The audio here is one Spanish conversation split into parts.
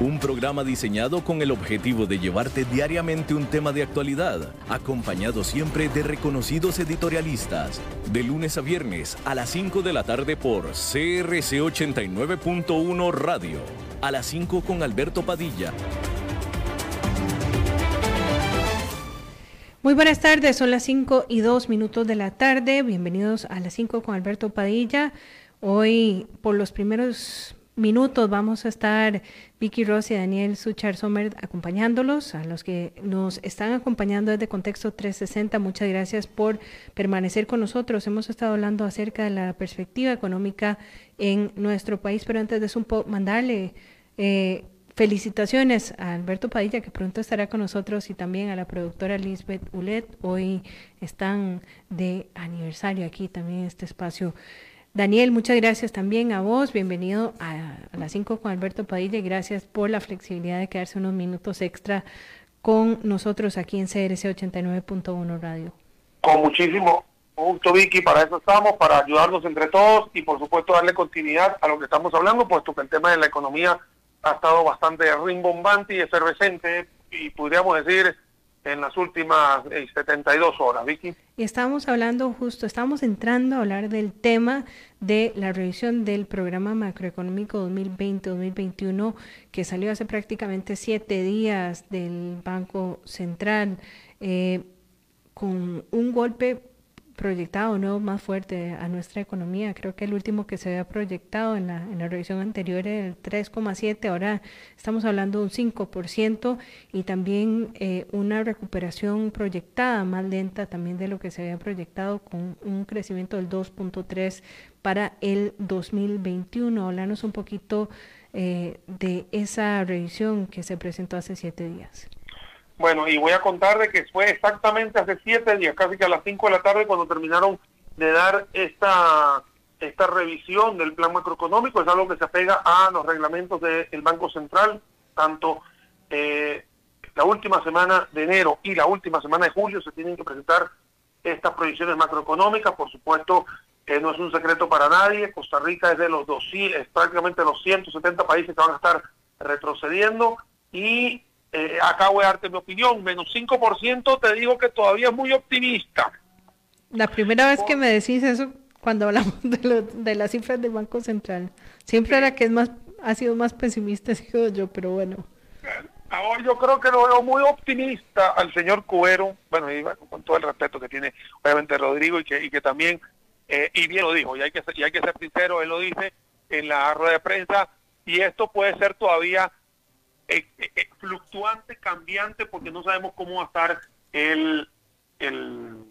un programa diseñado con el objetivo de llevarte diariamente un tema de actualidad, acompañado siempre de reconocidos editorialistas, de lunes a viernes a las 5 de la tarde por CRC 89.1 Radio, a las 5 con Alberto Padilla. Muy buenas tardes, son las 5 y 2 minutos de la tarde. Bienvenidos a las 5 con Alberto Padilla. Hoy, por los primeros minutos vamos a estar Vicky Ross y Daniel Suchar Sommer acompañándolos, a los que nos están acompañando desde Contexto 360. Muchas gracias por permanecer con nosotros. Hemos estado hablando acerca de la perspectiva económica en nuestro país, pero antes de eso, mandarle eh, felicitaciones a Alberto Padilla, que pronto estará con nosotros, y también a la productora Lisbeth Ulet. Hoy están de aniversario aquí también en este espacio. Daniel, muchas gracias también a vos. Bienvenido a, las 5 con Alberto Padilla gracias por la flexibilidad de quedarse unos minutos extra con nosotros aquí en CRC 89.1 Radio. Con muchísimo gusto, Vicky. Para eso estamos, para ayudarnos entre todos y, por supuesto, darle continuidad a lo que estamos hablando, puesto que el tema de la economía ha estado bastante rimbombante y efervescente y podríamos decir en las últimas 72 eh, horas, Vicky. Y estamos hablando justo, estamos entrando a hablar del tema de la revisión del programa macroeconómico 2020-2021 que salió hace prácticamente siete días del Banco Central eh, con un golpe proyectado no más fuerte a nuestra economía. Creo que el último que se había proyectado en la, en la revisión anterior era el 3,7, ahora estamos hablando de un 5% y también eh, una recuperación proyectada más lenta también de lo que se había proyectado con un crecimiento del 2.3 para el 2021. Hablarnos un poquito eh, de esa revisión que se presentó hace siete días. Bueno, y voy a contar de que fue exactamente hace siete días, casi que a las cinco de la tarde, cuando terminaron de dar esta, esta revisión del plan macroeconómico. Es algo que se apega a los reglamentos del Banco Central, tanto eh, la última semana de enero y la última semana de julio se tienen que presentar estas proyecciones macroeconómicas. Por supuesto, que no es un secreto para nadie. Costa Rica es de los dos, es prácticamente los 170 países que van a estar retrocediendo y eh, acabo de darte mi opinión, menos 5%, te digo que todavía es muy optimista. La primera vez que me decís eso, cuando hablamos de, de las cifras del Banco Central, siempre era que es más, ha sido más pesimista, yo, pero bueno. Ahora yo creo que lo veo muy optimista al señor Cubero, bueno, y con todo el respeto que tiene obviamente Rodrigo y que, y que también, eh, y bien lo dijo, y hay, que y hay que ser sincero, él lo dice en la rueda de prensa, y esto puede ser todavía eh, eh, eh, fluctuante, cambiante, porque no sabemos cómo va a estar el, el,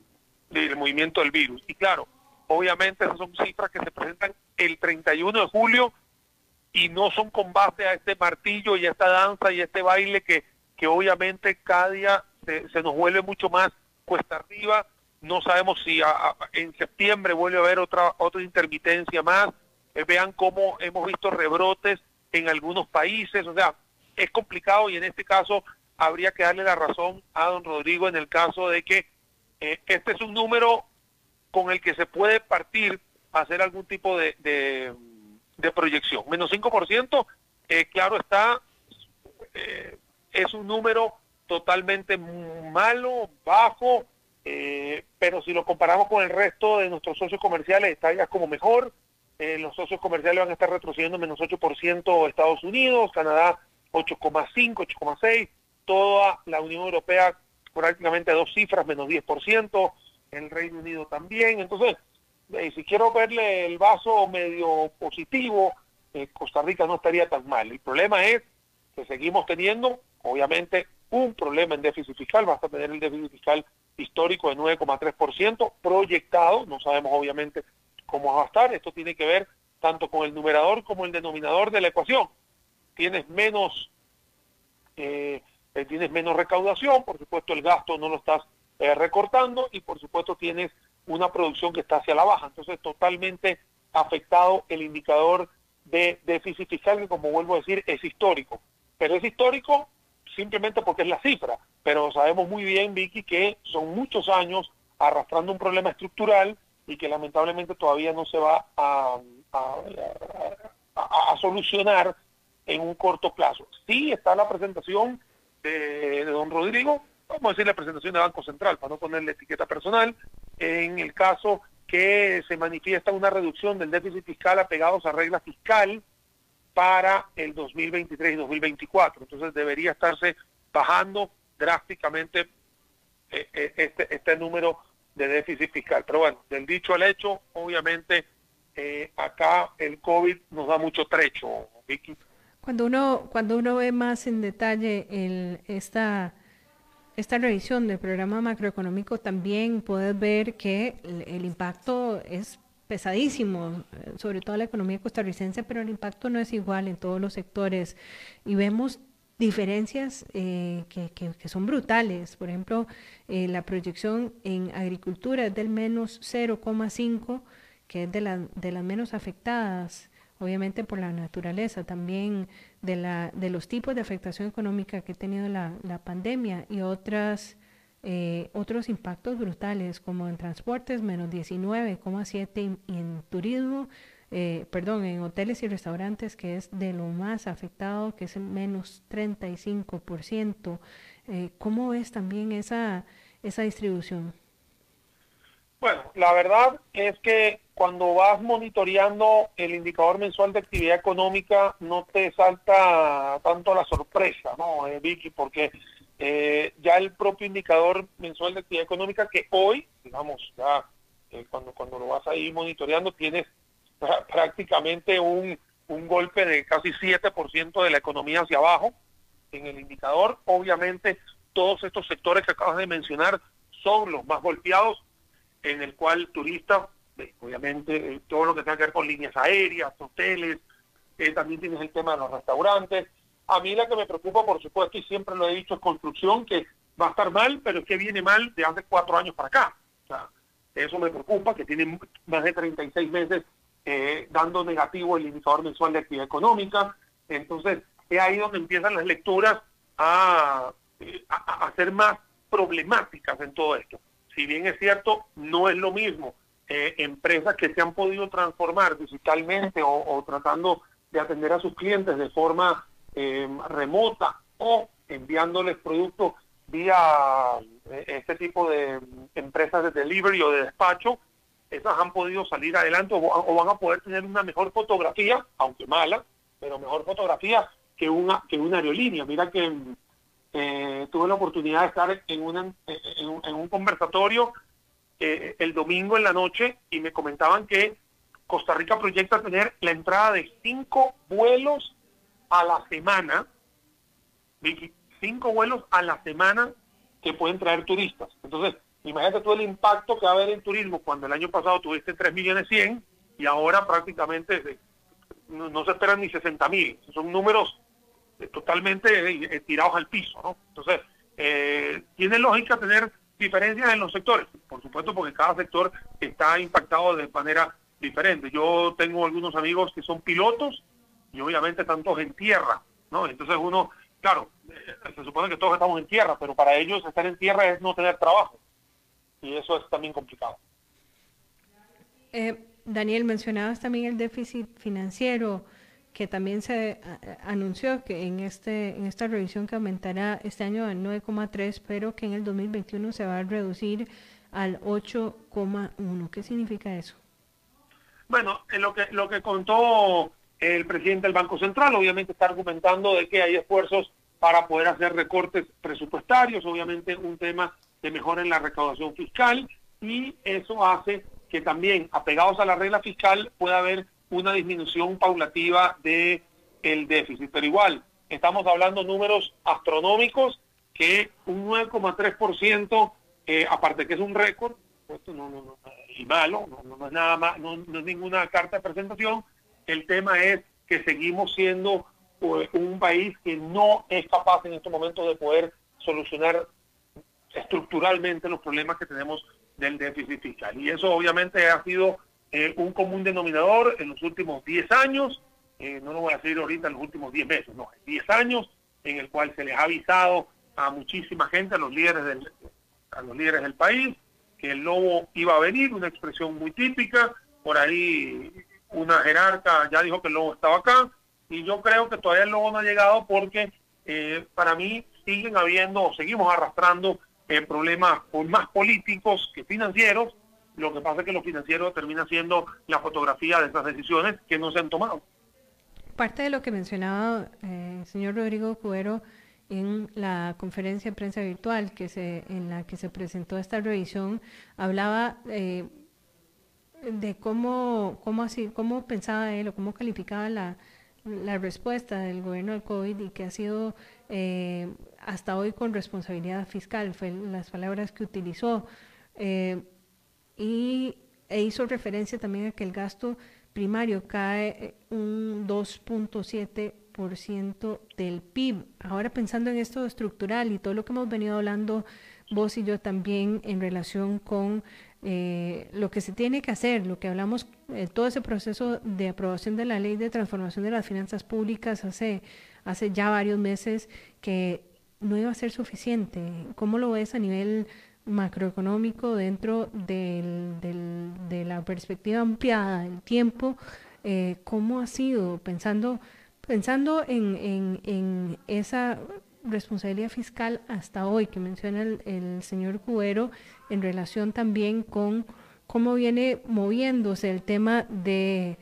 el movimiento del virus. Y claro, obviamente esas son cifras que se presentan el 31 de julio y no son con base a este martillo y a esta danza y este baile que, que obviamente cada día se, nos vuelve mucho más cuesta arriba. No sabemos si en septiembre vuelve a haber otra, otra intermitencia más. vean cómo hemos visto rebrotes en algunos países. O sea, es complicado y en este caso habría que darle la razón a don Rodrigo en el caso de que eh, este es un número con el que se puede partir a hacer algún tipo de, de, proyección. Menos 5%, eh, claro está, eh, es un número totalmente malo, bajo, pero si lo comparamos con el resto de nuestros socios comerciales está ya como mejor. los socios comerciales van a estar retrocediendo menos 8% Estados Unidos, Canadá 8,5, 8,6, toda la Unión Europea prácticamente dos cifras, menos 10%, el Reino Unido también. Entonces, eh, si quiero verle el vaso medio positivo, eh, Costa Rica no estaría tan mal. El problema es que seguimos teniendo, obviamente, un problema en déficit fiscal, basta tener el déficit fiscal histórico de 9,3% proyectado, no sabemos obviamente cómo va a estar, esto tiene que ver tanto con el numerador como el denominador de la ecuación tienes menos eh, eh, tienes menos recaudación, por supuesto el gasto no lo estás recortando y por supuesto tienes una producción que está hacia la baja. Entonces totalmente afectado el indicador de déficit fiscal que como vuelvo a decir es histórico. Pero es histórico simplemente porque es la cifra. Pero sabemos muy bien, Vicky, que son muchos años arrastrando un problema estructural y que lamentablemente todavía no se va a, solucionar en un corto plazo. Sí está la presentación de, don Rodrigo, vamos a decir la presentación de Banco Central, para no ponerle etiqueta personal, en el caso que se manifiesta una reducción del déficit fiscal apegados a regla fiscal para el 2023 y 2024. Entonces debería estarse bajando drásticamente eh, eh, este, este número de déficit fiscal. Pero bueno, del dicho al hecho, obviamente eh, acá el COVID nos da mucho trecho, Vicky. Cuando uno, cuando uno ve más en detalle el, esta, esta revisión del programa macroeconómico, también puedes ver que el, impacto es pesadísimo, eh, sobre todo la economía costarricense, pero el impacto no es igual en todos los sectores. Y vemos diferencias eh, que, que, son brutales. Por ejemplo, la proyección en agricultura es del menos 0,5 que es de, la, de las menos afectadas, obviamente por la naturaleza, también de, la, de los tipos de afectación económica que ha tenido la, la pandemia y otras, eh, otros impactos brutales, como en transportes, menos 19,7 y en turismo, eh, perdón, en hoteles y restaurantes, que es de lo más afectado, que es menos 35%. Eh, ¿Cómo es también esa, esa distribución? Bueno, la verdad es que cuando vas monitoreando el indicador mensual de actividad económica, no te salta tanto la sorpresa, ¿no, eh, Vicky? Porque eh, ya el propio indicador mensual de actividad económica, que hoy, digamos, ya eh, cuando, cuando lo vas ahí monitoreando, tienes prácticamente un, un golpe de casi 7% de la economía hacia abajo en el indicador. Obviamente, todos estos sectores que acabas de mencionar son los más golpeados en el cual turistas, eh, obviamente, eh, todo lo que tenga que ver con líneas aéreas, hoteles, eh, también tienes el tema de los restaurantes. A mí la que me preocupa, por supuesto, y siempre lo he dicho, es construcción, que va a estar mal, pero es que viene mal de hace cuatro años para acá. O sea, eso me preocupa, que tiene más de 36 meses dando negativo el indicador mensual de actividad económica. Entonces, es ahí donde empiezan las lecturas a, a, a ser más problemáticas en todo esto si bien es cierto, no es lo mismo eh, empresas que se han podido transformar digitalmente o, tratando de atender a sus clientes de forma eh, remota o enviándoles productos vía eh, este tipo de empresas de delivery o de despacho, esas han podido salir adelante o, van a poder tener una mejor fotografía, aunque mala, pero mejor fotografía que una que una aerolínea. Mira que eh, tuve la oportunidad de estar en, una, en, un, conversatorio eh, el domingo en la noche y me comentaban que Costa Rica proyecta tener la entrada de cinco vuelos a la semana, cinco vuelos a la semana que pueden traer turistas. Entonces, imagínate todo el impacto que va a haber en turismo cuando el año pasado tuviste 3 millones 100 y ahora prácticamente no, no se esperan ni 60 mil. Son números totalmente eh, tirados al piso, ¿no? Entonces, eh, tiene lógica tener diferencias en los sectores, por supuesto, porque cada sector está impactado de manera diferente. Yo tengo algunos amigos que son pilotos y obviamente tantos en tierra, ¿no? Entonces uno, claro, eh, se supone que todos estamos en tierra, pero para ellos estar en tierra es no tener trabajo y eso es también complicado. Daniel, mencionabas también el déficit financiero que también se anunció que en, este, en esta revisión que aumentará este año al 9,3, pero que en el 2021 se va a reducir al 8,1. ¿Qué significa eso? Bueno, lo que, lo que contó el presidente del Banco Central, obviamente está argumentando de que hay esfuerzos para poder hacer recortes presupuestarios, obviamente un tema de mejora en la recaudación fiscal, y eso hace que también, apegados a la regla fiscal, pueda haber una disminución paulativa de el déficit. Pero igual, estamos hablando números astronómicos que un 9,3%, eh, aparte que es un récord, esto no, no, y malo, no, no, es nada más, no, es ninguna carta de presentación, el tema es que seguimos siendo pues, un país que no es capaz en estos momentos de poder solucionar estructuralmente los problemas que tenemos del déficit fiscal. Y eso obviamente ha sido eh, un común denominador en los últimos 10 años, eh, no lo voy a decir ahorita en los últimos 10 meses, no, 10 años en el cual se les ha avisado a muchísima gente, a los líderes del, a los líderes del país, que el lobo iba a venir, una expresión muy típica, por ahí una jerarca ya dijo que el lobo estaba acá, y yo creo que todavía el lobo no ha llegado porque eh, para mí siguen habiendo, seguimos arrastrando eh, problemas más políticos que financieros, lo que pasa es que lo financiero termina siendo la fotografía de esas decisiones que no se han tomado. Parte de lo que mencionaba eh, el señor Rodrigo Cuero en la conferencia de prensa virtual que se, en la que se presentó esta revisión, hablaba eh, de cómo, cómo, así, cómo pensaba él o cómo calificaba la, la respuesta del gobierno al COVID y que ha sido eh, hasta hoy con responsabilidad fiscal, fue las palabras que utilizó. Eh, y e hizo referencia también a que el gasto primario cae un 2.7% del PIB. Ahora pensando en esto estructural y todo lo que hemos venido hablando vos y yo también en relación con eh, lo que se tiene que hacer, lo que hablamos, eh, todo ese proceso de aprobación de la ley de transformación de las finanzas públicas hace, hace ya varios meses que no iba a ser suficiente. ¿Cómo lo ves a nivel macroeconómico dentro del, de la perspectiva ampliada del tiempo? Eh, ¿Cómo ha sido pensando, pensando en, en, en esa responsabilidad fiscal hasta hoy que menciona el, señor Cubero en relación también con cómo viene moviéndose el tema de,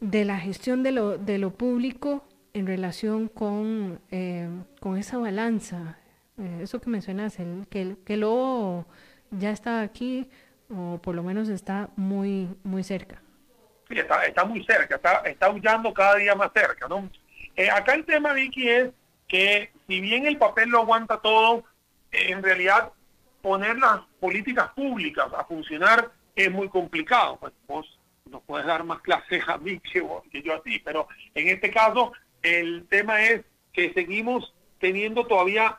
de la gestión de lo, de lo público en relación con, eh, con esa balanza, eh, eso que mencionas, el, que, que lo ya está aquí o por lo menos está muy, muy cerca. Sí, está, está muy cerca, está, está huyendo cada día más cerca. ¿no? Eh, acá el tema, Vicky, es que si bien el papel lo aguanta todo, en realidad poner las políticas públicas a funcionar es muy complicado. Pues vos nos puedes dar más clases a mí que, que yo a ti, pero en este caso el tema es que seguimos teniendo todavía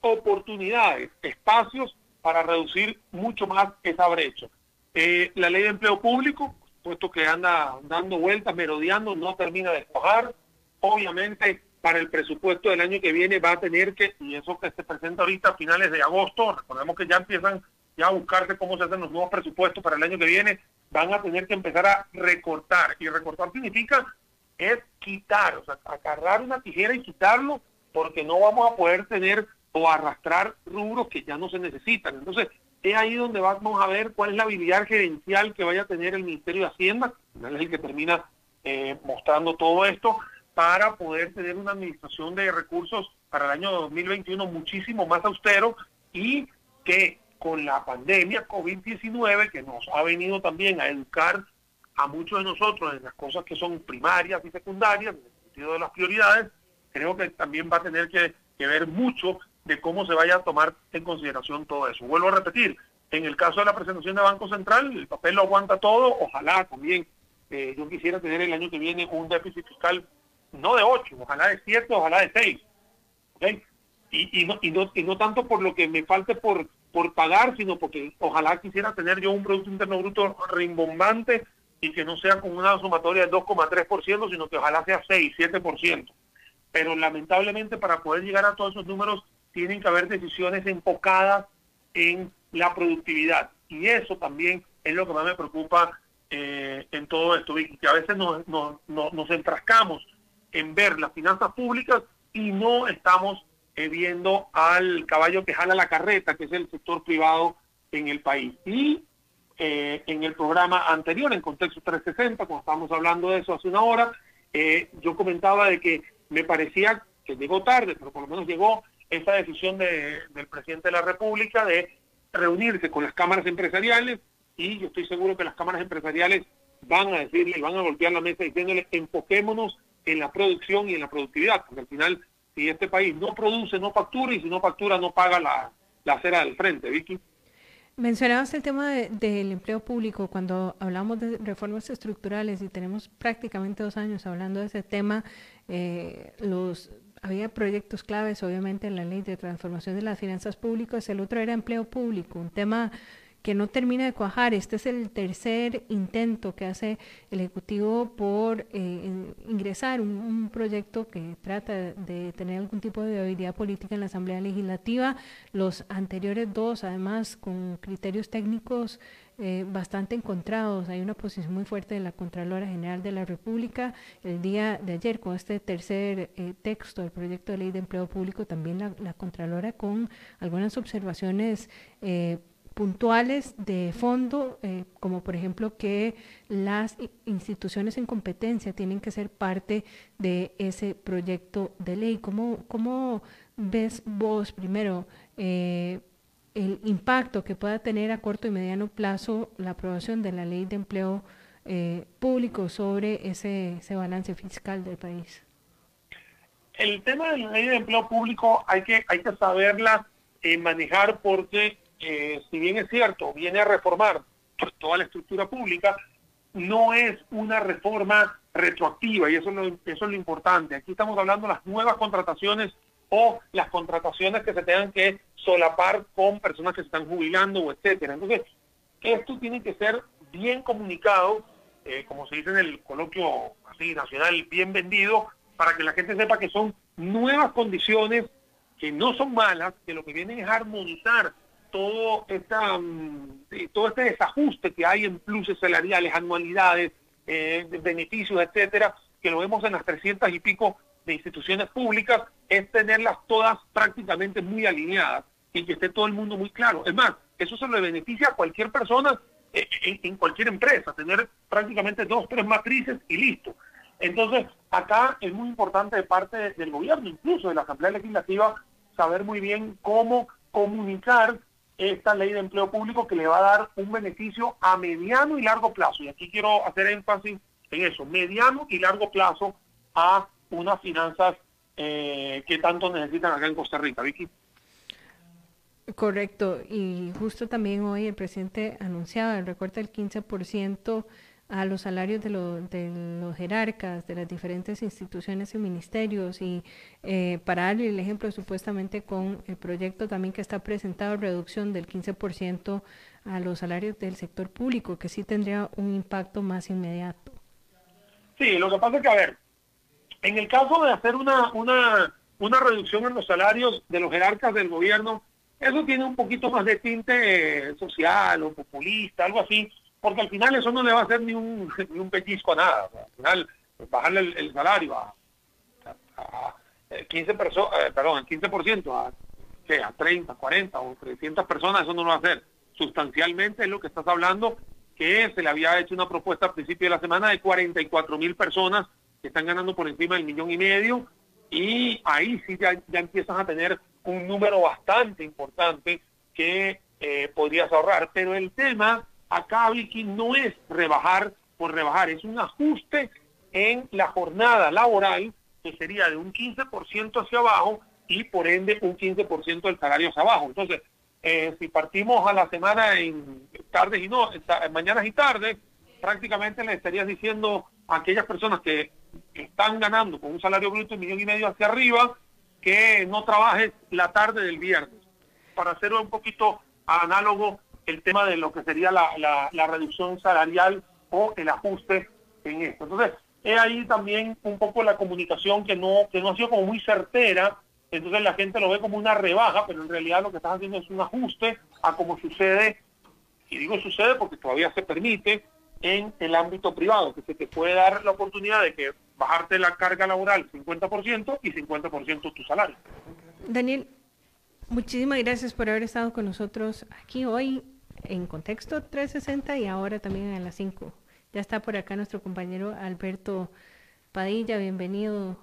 oportunidades, espacios para reducir mucho más esa brecha. Eh, la ley de empleo público, puesto que anda dando vueltas, merodeando, no termina de escoger. Obviamente para el presupuesto del año que viene va a tener que, y eso que se presenta ahorita a finales de agosto, recordemos que ya empiezan ya a buscarse cómo se hacen los nuevos presupuestos para el año que viene, van a tener que empezar a recortar. Y recortar significa es quitar, o sea, agarrar una tijera y quitarlo, porque no vamos a poder tener o arrastrar rubros que ya no se necesitan. Entonces, es ahí donde vamos a ver cuál es la habilidad gerencial que vaya a tener el Ministerio de Hacienda, es el que termina eh, mostrando todo esto, para poder tener una administración de recursos para el año 2021 muchísimo más austero y que con la pandemia COVID-19 que nos ha venido también a educar a muchos de nosotros en las cosas que son primarias y secundarias, en el sentido de las prioridades, creo que también va a tener que, ver mucho de cómo se vaya a tomar en consideración todo eso. Vuelvo a repetir, en el caso de la presentación de Banco Central, el papel lo aguanta todo, ojalá también eh, yo quisiera tener el año que viene un déficit fiscal no de 8, ojalá de 7, ojalá de 6. ¿okay? Y, no, y, no, y no tanto por lo que me falte por, por pagar, sino porque ojalá quisiera tener yo un Producto Interno Bruto rimbombante y que no sea con una sumatoria del 2,3%, sino que ojalá sea 6, 7%. Pero lamentablemente para poder llegar a todos esos números tienen que haber decisiones enfocadas en la productividad. Y eso también es lo que más me preocupa eh, en todo esto, que a veces nos, nos, nos enfrascamos en ver las finanzas públicas y no estamos eh, viendo al caballo que jala la carreta, que es el sector privado en el país. Y eh, en el programa anterior, en Contexto 360, cuando estábamos hablando de eso hace una hora, eh, yo comentaba de que me parecía que llegó tarde, pero por lo menos llegó esa decisión de, del presidente de la República de reunirse con las cámaras empresariales y yo estoy seguro que las cámaras empresariales van a decirle van a golpear la mesa diciéndole enfoquémonos en la producción y en la productividad, porque al final, si este país no produce, no factura, y si no factura, no paga la, la acera del frente, Vicky. Mencionabas el tema del empleo público cuando hablamos de reformas estructurales y tenemos prácticamente dos años hablando de ese tema. Eh, los había proyectos claves, obviamente, en la ley de transformación de las finanzas públicas. El otro era empleo público, un tema que no termina de cuajar. Este es el tercer intento que hace el Ejecutivo por eh, ingresar un, proyecto que trata de tener algún tipo de viabilidad política en la Asamblea Legislativa. Los anteriores dos, además, con criterios técnicos eh, bastante encontrados. Hay una posición muy fuerte de la Contralora General de la República. El día de ayer, con este tercer eh, texto del proyecto de ley de empleo público, también la, Contralora con algunas observaciones puntuales de fondo, eh, como por ejemplo que las instituciones en competencia tienen que ser parte de ese proyecto de ley. ¿Cómo, cómo ves vos primero eh, el impacto que pueda tener a corto y mediano plazo la aprobación de la ley de empleo eh, público sobre ese, ese balance fiscal del país? El tema de la ley de empleo público hay que, hay que saberla manejar porque eh, si bien es cierto, viene a reformar toda la estructura pública, no es una reforma retroactiva y eso es lo, eso es lo importante. Aquí estamos hablando de las nuevas contrataciones o las contrataciones que se tengan que solapar con personas que se están jubilando o etcétera. Entonces, esto tiene que ser bien comunicado, eh, como se dice en el coloquio así nacional, bien vendido, para que la gente sepa que son nuevas condiciones que no son malas, que lo que vienen es armonizar todo, esta, mm, todo este desajuste que hay en pluses salariales, anualidades, eh, beneficios, etcétera, que lo vemos en las 300 y pico de instituciones públicas, es tenerlas todas prácticamente muy alineadas y que esté todo el mundo muy claro. Es más, eso se le beneficia a cualquier persona eh, en, cualquier empresa, tener prácticamente dos, tres matrices y listo. Entonces, acá es muy importante de parte del gobierno, incluso de la Asamblea Legislativa, saber muy bien cómo comunicar esta ley de empleo público que le va a dar un beneficio a mediano y largo plazo. Y aquí quiero hacer énfasis en eso, mediano y largo plazo a unas finanzas eh, que tanto necesitan acá en Costa Rica. Vicky. Correcto, y justo también hoy el presidente anunciaba el recorte del 15% a los salarios de, los jerarcas de las diferentes instituciones y ministerios y eh, para darle el ejemplo supuestamente con el proyecto también que está presentado, reducción del 15% a los salarios del sector público, que sí tendría un impacto más inmediato. Sí, lo que pasa es que, a ver, en el caso de hacer una, una, una reducción en los salarios de los jerarcas del gobierno, eso tiene un poquito más de tinte social o populista, algo así, porque al final eso no le va a hacer ni un, ni un pellizco a nada. Al final, bajarle el, salario a, 15 personas, eh, perdón, el 15% a, ¿qué? a 30, 40 o 300 personas, eso no lo va a hacer. Sustancialmente es lo que estás hablando, que se le había hecho una propuesta al principio de la semana de 44 mil personas que están ganando por encima del millón y medio, y ahí sí ya, ya empiezan a tener un número bastante importante que eh, podrías ahorrar. Pero el tema acá, Vicky, no es rebajar por rebajar, es un ajuste en la jornada laboral que sería de un 15% hacia abajo y por ende un 15% del salario hacia abajo. Entonces, eh, si partimos a la semana en tardes y no, en mañanas y tardes, prácticamente le estarías diciendo a aquellas personas que están ganando con un salario bruto de un millón y medio hacia arriba, que no trabajes la tarde del viernes. Para hacerlo un poquito análogo el tema de lo que sería la, reducción salarial o el ajuste en esto. Entonces, es ahí también un poco la comunicación que no, que no ha sido como muy certera, entonces la gente lo ve como una rebaja, pero en realidad lo que están haciendo es un ajuste a como sucede, y digo sucede porque todavía se permite en el ámbito privado, que se te puede dar la oportunidad de que bajarte la carga laboral 50% y 50% tu salario. Daniel, muchísimas gracias por haber estado con nosotros aquí hoy en Contexto 360 y ahora también en las 5. Ya está por acá nuestro compañero Alberto Padilla, bienvenido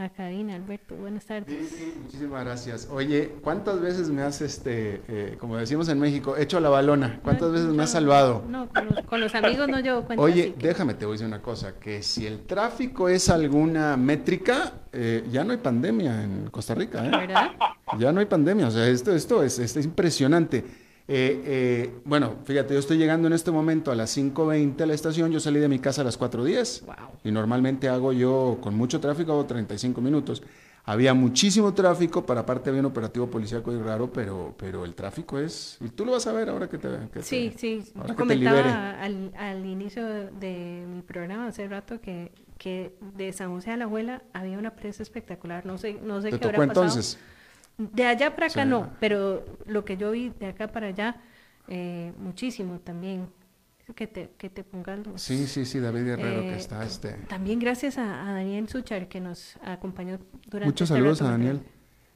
a cabina, Alberto, buenas tardes. Sí, sí, muchísimas gracias. Oye, ¿cuántas veces me has, este, eh, como decimos en México, hecho la balona? ¿Cuántas veces me has salvado? No, con los, amigos no llevo cuenta. Oye, déjame, te voy a decir una cosa, que si el tráfico es alguna métrica, eh, ya no hay pandemia en Costa Rica, ¿eh? ¿Verdad? Ya no hay pandemia, o sea, esto, esto es, es impresionante. Eh, eh, bueno, fíjate, yo estoy llegando en este momento a las 5.20 a la estación, yo salí de mi casa a las 4.10 Wow. y normalmente hago yo con mucho tráfico, hago 35 minutos. Había muchísimo tráfico, para aparte había un operativo policíaco y raro, pero, pero el tráfico es... Y tú lo vas a ver ahora que te... que Sí, te- sí. ahora Yo que te comentaba al, al inicio de mi programa hace rato que, que de San José a la Abuela había una presa espectacular. No sé, no sé ¿Te qué habrá tocó pasado. entonces? De allá para acá Sí. no, pero lo que yo vi de acá para allá, eh, muchísimo también. Que te, que te pongas los- Sí, sí, sí, David Guerrero que Eh, está este... También gracias a, a Daniel Suchar que nos acompañó durante Muchos este saludos rato. a Daniel.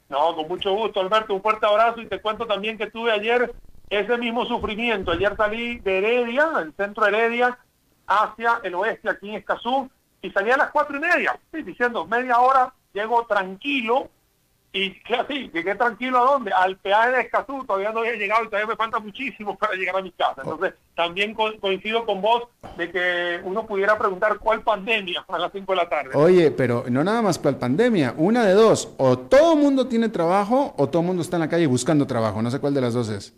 No, con mucho gusto, Alberto. Un fuerte abrazo y te cuento también que tuve ayer ese mismo sufrimiento. Ayer salí de Heredia, el centro de Heredia, hacia el oeste, aquí en Escazú, y salí a las cuatro y media, sí, diciendo media hora, llego tranquilo, y que así, llegué tranquilo a dónde? Al peaje de Escazú, todavía no había llegado y todavía me falta muchísimo para llegar a mi casa. Entonces, también co- coincido con vos de que uno pudiera preguntar cuál pandemia a las cinco de la tarde. Oye, pero no nada más para la pandemia, una de dos, o todo el mundo tiene trabajo o todo el mundo está en la calle buscando trabajo, no sé cuál de las dos es.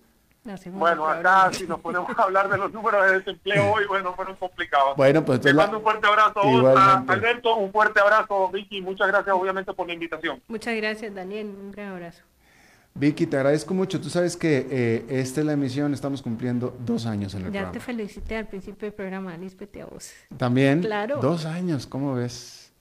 Bueno, acá si nos ponemos a hablar de los números de desempleo hoy, bueno, fueron complicados. Bueno, pues Te la- mando un fuerte abrazo a. Alberto, un fuerte abrazo, Vicky, muchas gracias obviamente por la invitación. Muchas gracias, Daniel. Un gran abrazo. Vicky, te agradezco mucho. Tú sabes que eh, esta es la emisión, estamos cumpliendo dos años en el Ya te programa. felicité al principio del programa, Lisbeth, y a vos. También, Claro. dos años, ¿cómo ves?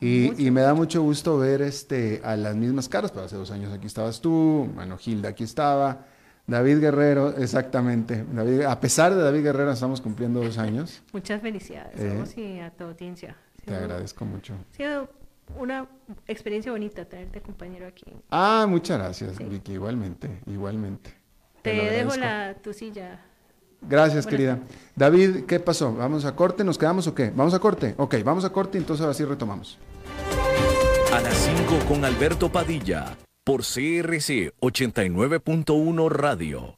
Y, Mucho, y me da mucho gusto ver este, a las mismas caras, pero hace dos años aquí estabas tú, bueno, Gilda aquí estaba, David Guerrero, exactamente. David, a pesar de David Guerrero, estamos cumpliendo dos años. Muchas felicidades Eh, a vos y a tu audiencia. Te agradezco mucho. Ha sido una experiencia bonita tenerte compañero aquí. Ah, muchas gracias, Sí. Vicky, igualmente, igualmente. Te dejo la, tu silla. Gracias, Buenas querida. David, ¿qué pasó? ¿Vamos a corte? ¿Nos quedamos o qué? ¿Vamos a corte? Ok, vamos a corte y entonces ahora sí retomamos. A las 5 con Alberto Padilla por CRC 89.1 Radio.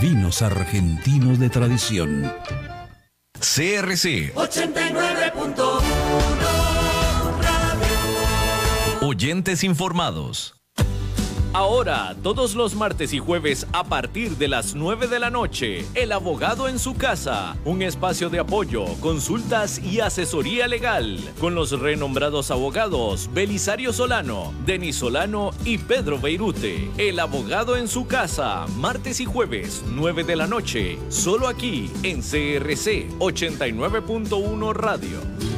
vinos argentinos de tradición. CRC 89.1 Oyentes informados. Ahora, todos los martes y jueves a partir de las 9 de la noche, El Abogado en su casa, un espacio de apoyo, consultas y asesoría legal, con los renombrados abogados Belisario Solano, Denis Solano y Pedro Beirute. El Abogado en su casa, martes y jueves, 9 de la noche, solo aquí en CRC 89.1 Radio.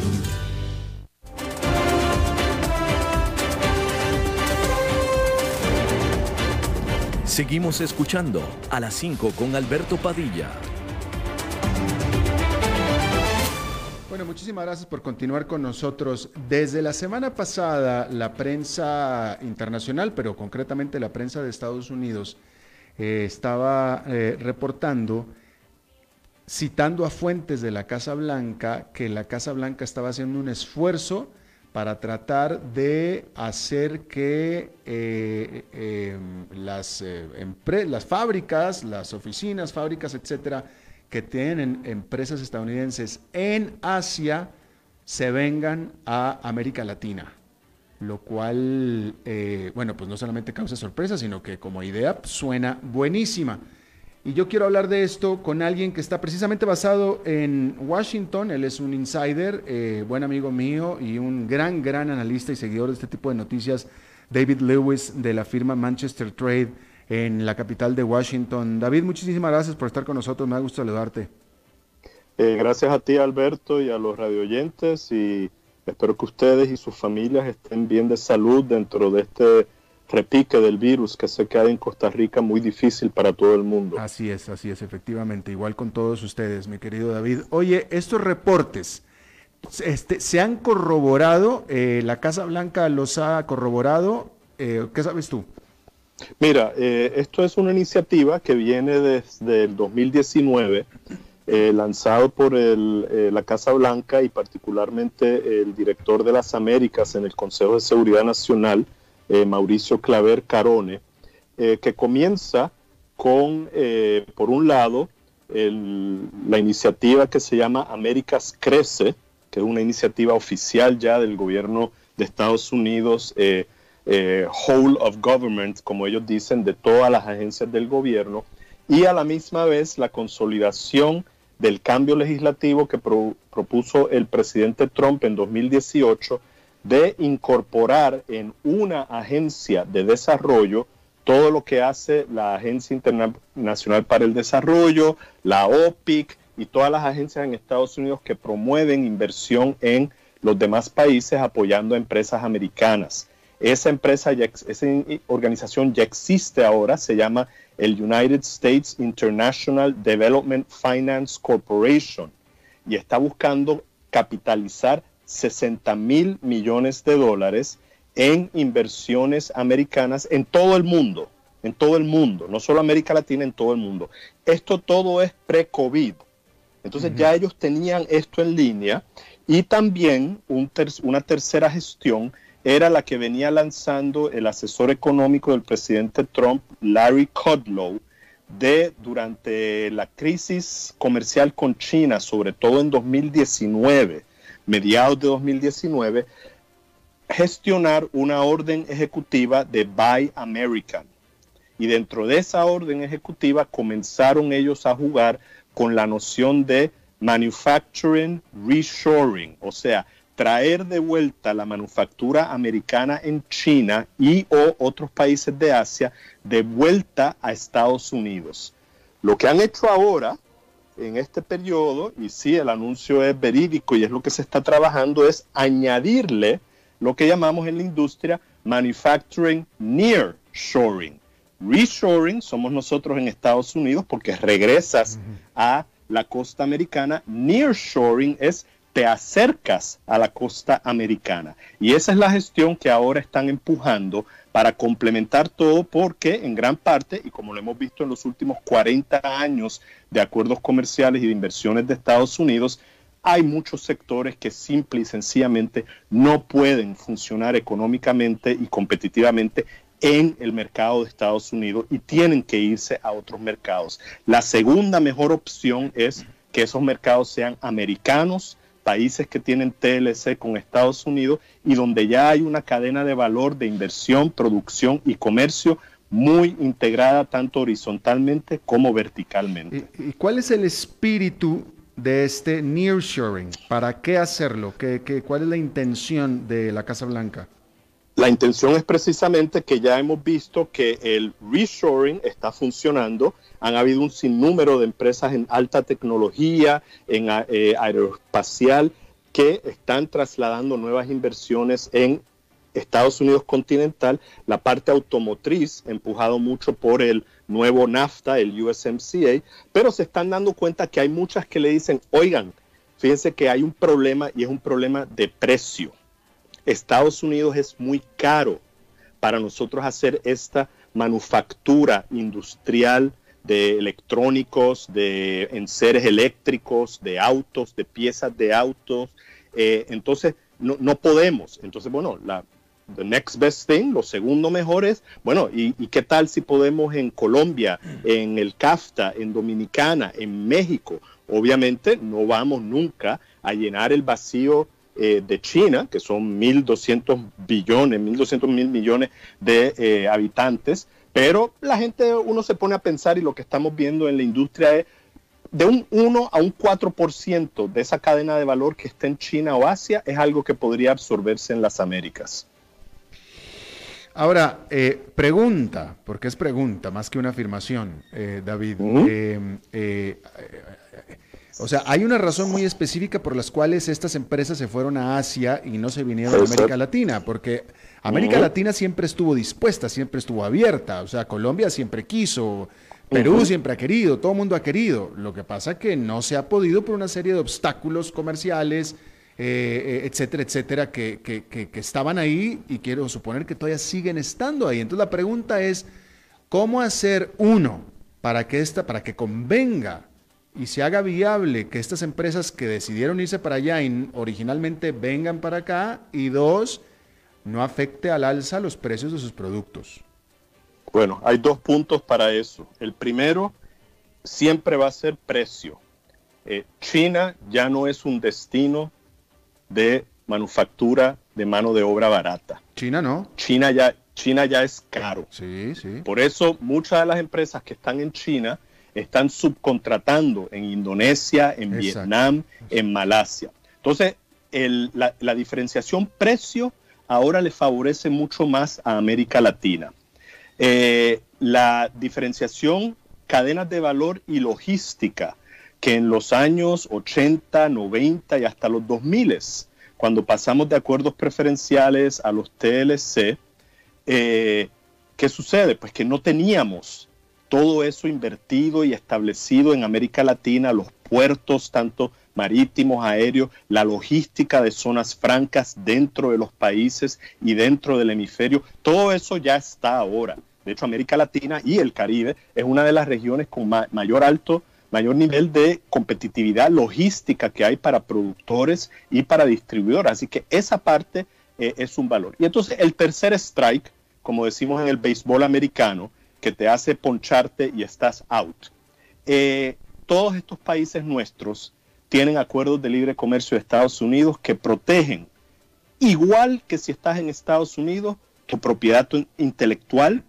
Seguimos escuchando a las 5 con Alberto Padilla. Bueno, muchísimas gracias por continuar con nosotros. Desde la semana pasada, la prensa internacional, pero concretamente la prensa de Estados Unidos, eh, estaba eh, reportando, citando a fuentes de la Casa Blanca, que la Casa Blanca estaba haciendo un esfuerzo para tratar de hacer que eh, eh, las, eh, las fábricas, las oficinas, fábricas, etcétera, que tienen empresas estadounidenses en Asia se vengan a América Latina, lo cual, eh, bueno, pues no solamente causa sorpresa, sino que como idea suena buenísima. Y yo quiero hablar de esto con alguien que está precisamente basado en Washington. Él es un insider, eh, buen amigo mío y un gran, gran analista y seguidor de este tipo de noticias. David Lewis de la firma Manchester Trade en la capital de Washington. David, muchísimas gracias por estar con nosotros. Me da gusto saludarte. Eh, gracias a ti, Alberto, y a los radioyentes. Y espero que ustedes y sus familias estén bien de salud dentro de este repique del virus que se queda en Costa Rica muy difícil para todo el mundo. Así es, así es, efectivamente. Igual con todos ustedes, mi querido David. Oye, estos reportes este, se han corroborado, eh, la Casa Blanca los ha corroborado. Eh, ¿Qué sabes tú? Mira, eh, esto es una iniciativa que viene desde el 2019, eh, lanzado por eh, la Casa Blanca y particularmente el director de las Américas en el Consejo de Seguridad Nacional, Mauricio Claver Carone, que comienza con, por un lado, la iniciativa que se llama Américas Crece, que es una iniciativa oficial ya del gobierno de Estados Unidos eh, whole of government, como ellos dicen, de todas las agencias del gobierno, y a la misma vez la consolidación del cambio legislativo que propuso el presidente Trump en 2018 de incorporar en una agencia de desarrollo todo lo que hace la Agencia Internacional para el Desarrollo, la OPIC y todas las agencias en Estados Unidos que promueven inversión en los demás países apoyando a empresas americanas. Esa empresa, esa organización ya existe ahora, se llama el United States International Development Finance Corporation y está buscando capitalizar 60 mil millones de dólares en inversiones americanas en todo el mundo, en todo el mundo, no solo América Latina, en todo el mundo. Esto todo es pre-COVID. Entonces ya ellos tenían esto en línea y también una tercera gestión era la que venía lanzando el asesor económico del presidente Trump, Larry Kudlow, de durante la crisis comercial con China, sobre todo en 2019, mediados de 2019, gestionar una orden ejecutiva de Buy American. Y dentro de esa orden ejecutiva comenzaron ellos a jugar con la noción de manufacturing reshoring, o sea, traer de vuelta la manufactura americana en China y o otros países de Asia de vuelta a Estados Unidos. Lo que han hecho ahora en este periodo, y sí, el anuncio es verídico y es lo que se está trabajando, es añadirle lo que llamamos en la industria manufacturing near shoring. Reshoring somos nosotros en Estados Unidos porque regresas a la costa americana. Nearshoring es te acercas a la costa americana. Y esa es la gestión que ahora están empujando para complementar todo porque en gran parte, y como lo hemos visto en los últimos 40 años de acuerdos comerciales y de inversiones de Estados Unidos, hay muchos sectores que simple y sencillamente no pueden funcionar económicamente y competitivamente en el mercado de Estados Unidos y tienen que irse a otros mercados. La segunda mejor opción es que esos mercados sean americanos, países que tienen TLC con Estados Unidos y donde ya hay una cadena de valor de inversión, producción y comercio muy integrada tanto horizontalmente como verticalmente. ¿Y, cuál es el espíritu de este nearshoring? ¿Para qué hacerlo? ¿Qué, qué, cuál es la intención de la Casa Blanca? La intención es precisamente que ya hemos visto que el reshoring está funcionando. Han habido un sinnúmero de empresas en alta tecnología, en eh, aeroespacial, que están trasladando nuevas inversiones en Estados Unidos continental, la parte automotriz, empujado mucho por el nuevo NAFTA, el USMCA, pero se están dando cuenta que hay muchas que le dicen, oigan, fíjense que hay un problema y es un problema de precio. Estados Unidos es muy caro para nosotros hacer esta manufactura industrial de electrónicos, de enseres eléctricos, de autos, de piezas de autos. Eh, entonces, no, no, podemos. Entonces, bueno, la the next best thing, lo segundo mejor es, bueno, ¿y, ¿y, qué tal si podemos en Colombia, en el CAFTA, en Dominicana, en México? Obviamente no vamos nunca a llenar el vacío eh, de China, que son 1.200 billones, 1.200 mil millones de eh, habitantes, pero la gente, uno se pone a pensar y lo que estamos viendo en la industria es de un 1 a un 4% de esa cadena de valor que está en China o Asia es algo que podría absorberse en las Américas. Ahora, eh, pregunta, porque es pregunta más que una afirmación, David. O sea, hay una razón muy específica por las cuales estas empresas se fueron a Asia y no se vinieron a América Latina, porque América Latina siempre estuvo dispuesta, siempre estuvo abierta, o sea, Colombia siempre quiso, Perú siempre ha querido, todo el mundo ha querido. Lo que pasa es que no se ha podido por una serie de obstáculos comerciales, eh, eh, etcétera, etcétera, que, que, que, estaban ahí y quiero suponer que todavía siguen estando ahí. Entonces la pregunta es, ¿Cómo hacer uno para que esta, para que convenga y se haga viable que estas empresas que decidieron irse para allá y originalmente vengan para acá? Y dos, no afecte al alza los precios de sus productos. Bueno, hay dos puntos para eso. El primero siempre va a ser precio. Eh, China ya no es un destino de manufactura de mano de obra barata. China no. China ya, China ya es caro. Sí, sí. Por eso muchas de las empresas que están en China están subcontratando en Indonesia, en Vietnam, en Malasia. Entonces, la, diferenciación precio ahora le favorece mucho más a América Latina. Eh, la diferenciación cadenas de valor y logística que en los años 80, 90 y hasta los 2000, cuando pasamos de acuerdos preferenciales a los TLC, eh, ¿qué sucede? Pues que no teníamos todo eso invertido y establecido en América Latina, los puertos, tanto marítimos, aéreos, la logística de zonas francas dentro de los países y dentro del hemisferio, todo eso ya está ahora. De hecho, América Latina y el Caribe es una de las regiones con mayor alto mayor nivel de competitividad logística que hay para productores y para distribuidores. Así que esa parte eh, es un valor. Y entonces el tercer strike, como decimos en el béisbol americano, que te hace poncharte y estás out. Eh, todos estos países nuestros tienen acuerdos de libre comercio de Estados Unidos que protegen, igual que si estás en Estados Unidos, tu propiedad intelectual,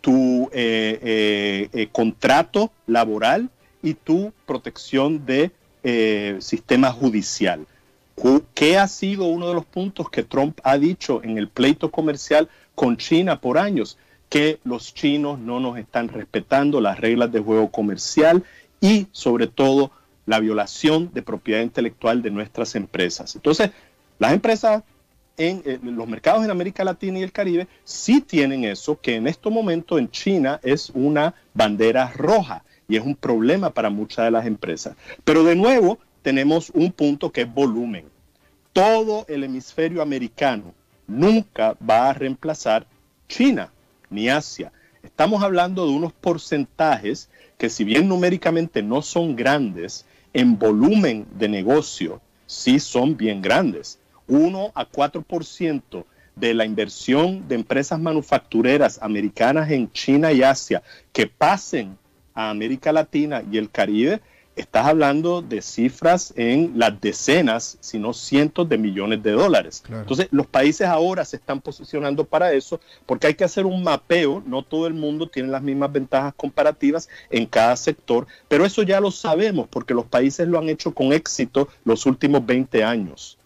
tu eh, contrato laboral y tu protección de eh, sistema judicial. ¿Qué ha sido uno de los puntos que Trump ha dicho en el pleito comercial con China por años? Que los chinos no nos están respetando las reglas de juego comercial y sobre todo la violación de propiedad intelectual de nuestras empresas. Entonces, las empresas en, en, los mercados en América Latina y el Caribe sí tienen eso, que en este momento en China es una bandera roja y es un problema para muchas de las empresas. Pero de nuevo, tenemos un punto que es volumen. Todo el hemisferio americano nunca va a reemplazar China ni Asia. Estamos hablando de unos porcentajes que si bien numéricamente no son grandes, en volumen de negocio sí son bien grandes. 1 a 4% de la inversión de empresas manufactureras americanas en China y Asia que pasen a América Latina y el Caribe, estás hablando de cifras en las decenas, si no cientos de millones de dólares. Entonces, los países ahora se están posicionando para eso porque hay que hacer un mapeo, no todo el mundo tiene las mismas ventajas comparativas en cada sector, pero eso ya lo sabemos porque los países lo han hecho con éxito los últimos 20 años.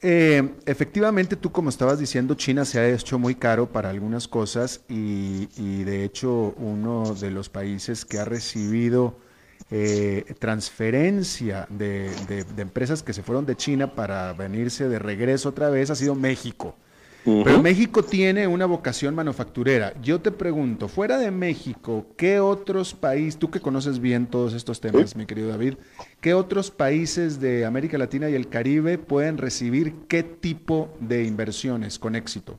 Eh, efectivamente, tú como estabas diciendo, China se ha hecho muy caro para algunas cosas y, de hecho uno de los países que ha recibido eh, transferencia de, empresas que se fueron de China para venirse de regreso otra vez ha sido México. Pero México tiene una vocación manufacturera. Yo te pregunto, fuera de México, ¿qué otros países, tú que conoces bien todos estos temas, mi querido David, qué otros países de América Latina y el Caribe pueden recibir qué tipo de inversiones con éxito?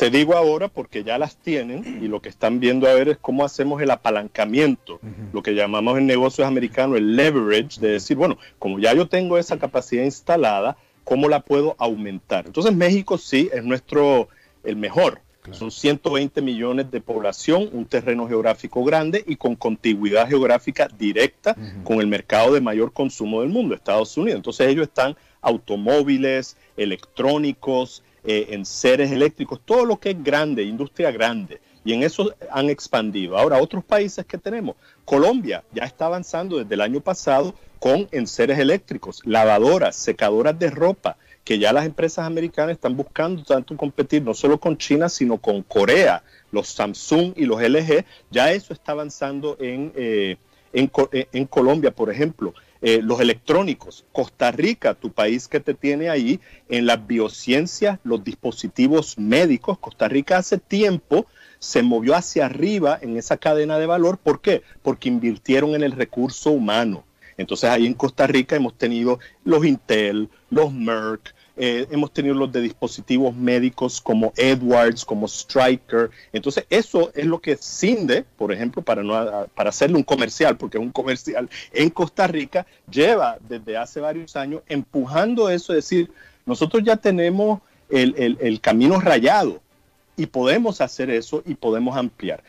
Te digo ahora porque ya las tienen y lo que están viendo a ver es cómo hacemos el apalancamiento, lo que llamamos en negocios americanos el leverage, de decir, bueno, como ya yo tengo esa capacidad instalada, ¿cómo la puedo aumentar? Entonces México sí es nuestro, el mejor. Son 120 millones de población, un terreno geográfico grande y con contigüidad geográfica directa con el mercado de mayor consumo del mundo, Estados Unidos. Entonces ellos están automóviles, electrónicos, eh, en seres eléctricos, todo lo que es grande, industria grande. Y en eso han expandido. Ahora, otros países que tenemos, Colombia ya está avanzando desde el año pasado con enseres eléctricos, lavadoras, secadoras de ropa, que ya las empresas americanas están buscando tanto competir no solo con China, sino con Corea, los Samsung y los LG, ya eso está avanzando en, eh, en, Colombia, por ejemplo. Eh, los electrónicos, Costa Rica, tu país que te tiene ahí, en las biociencias, los dispositivos médicos, Costa Rica hace tiempo se movió hacia arriba en esa cadena de valor. ¿Por qué? Porque invirtieron en el recurso humano. Entonces ahí en Costa Rica hemos tenido los Intel, los Merck, eh, hemos tenido los de dispositivos médicos como Edwards, como Striker. Entonces, eso es lo que Cinde, por ejemplo, para, no, para hacerle un comercial, porque es un comercial en Costa Rica, lleva desde hace varios años empujando eso, es decir, nosotros ya tenemos el, el camino rayado y podemos hacer eso y podemos ampliar.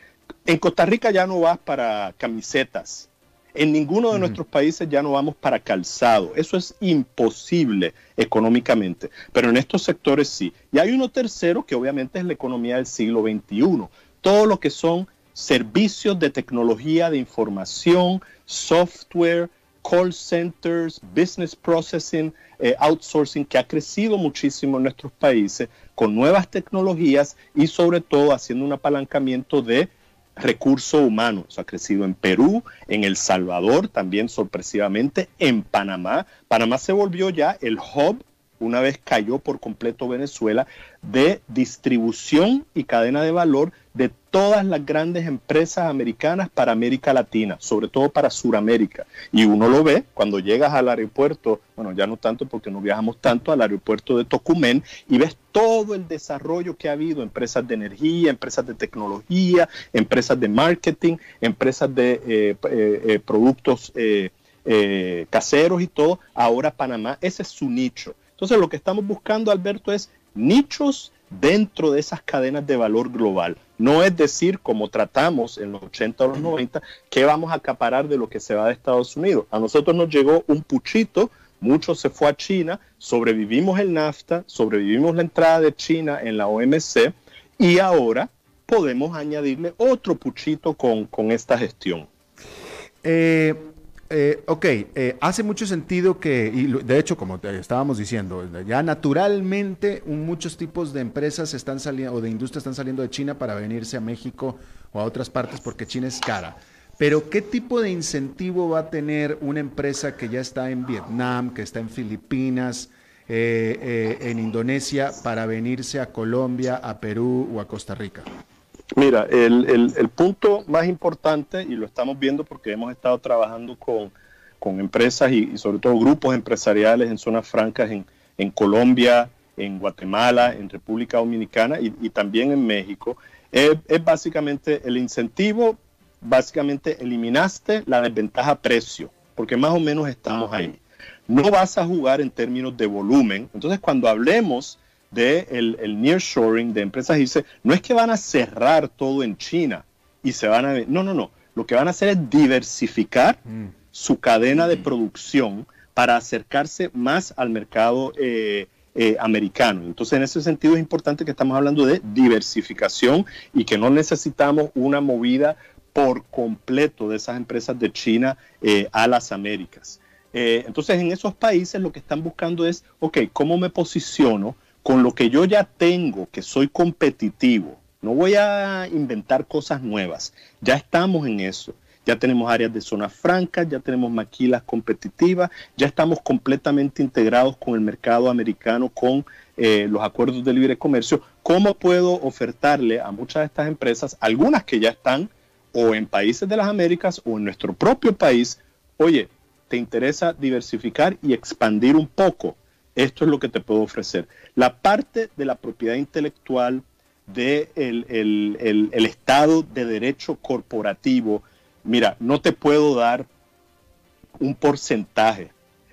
En Costa Rica ya no vas para camisetas, en ninguno de nuestros países ya no vamos para calzado. Eso es imposible económicamente, pero en estos sectores sí. Y hay uno tercero que obviamente es la economía del siglo XXI. Todo lo que son servicios de tecnología de información, software, call centers, business processing, eh, outsourcing, que ha crecido muchísimo en nuestros países con nuevas tecnologías y sobre todo haciendo un apalancamiento de recurso humano. Eso ha crecido en Perú, en El Salvador, también sorpresivamente, en Panamá. Panamá se volvió ya el hub una vez cayó por completo Venezuela, de distribución y cadena de valor de todas las grandes empresas americanas para América Latina, sobre todo para Sudamérica. Y uno lo ve cuando llegas al aeropuerto, bueno, ya no tanto porque no viajamos tanto, al aeropuerto de Tocumen y ves todo el desarrollo que ha habido, empresas de energía, empresas de tecnología, empresas de marketing, empresas de eh, eh, eh, productos caseros y todo. Ahora Panamá, ese es su nicho. Entonces lo que estamos buscando, Alberto, es nichos dentro de esas cadenas de valor global. No es decir, como tratamos en los 80 o los 90, que vamos a acaparar de lo que se va de Estados Unidos. A nosotros nos llegó un puchito, mucho se fue a China, sobrevivimos el NAFTA, sobrevivimos la entrada de China en la OMC y ahora podemos añadirle otro puchito con, con esta gestión. Eh, eh, ok, eh, hace mucho sentido que, y de hecho, como estábamos diciendo, ya naturalmente muchos tipos de empresas están saliendo, o de industria están saliendo de China para venirse a México o a otras partes porque China es cara. Pero ¿qué tipo de incentivo va a tener una empresa que ya está en Vietnam, que está en Filipinas, eh, en Indonesia, para venirse a Colombia, a Perú o a Costa Rica? Mira, el, el, punto más importante, y lo estamos viendo porque hemos estado trabajando con, empresas y, sobre todo grupos empresariales en zonas francas en, en Colombia, en Guatemala, en República Dominicana y, también en México, es, básicamente el incentivo, básicamente eliminaste la desventaja precio, porque más o menos estamos ahí. No vas a jugar en términos de volumen. Entonces, cuando hablemos de el, el nearshoring de empresas dice, no es que van a cerrar todo en China y se van a... No, no, no. Lo que van a hacer es diversificar mm. su cadena de mm. producción para acercarse más al mercado eh, eh, americano. Entonces, en ese sentido es importante que estamos hablando de diversificación y que no necesitamos una movida por completo de esas empresas de China eh, a las Américas. entonces, en esos países lo que están buscando es, ok, ¿cómo me posiciono? Con lo que yo ya tengo, que soy competitivo, no voy a inventar cosas nuevas, ya estamos en eso. Ya tenemos áreas de zonas francas, ya tenemos maquilas competitivas, ya estamos completamente integrados con el mercado americano, con eh, los acuerdos de libre comercio. ¿Cómo puedo ofertarle a muchas de estas empresas, algunas que ya están o en países de las Américas o en nuestro propio país, oye, ¿te interesa diversificar y expandir un poco? Esto es lo que te puedo ofrecer. La parte de la propiedad intelectual, del de el, Estado de Derecho Corporativo, mira, no te puedo dar un porcentaje,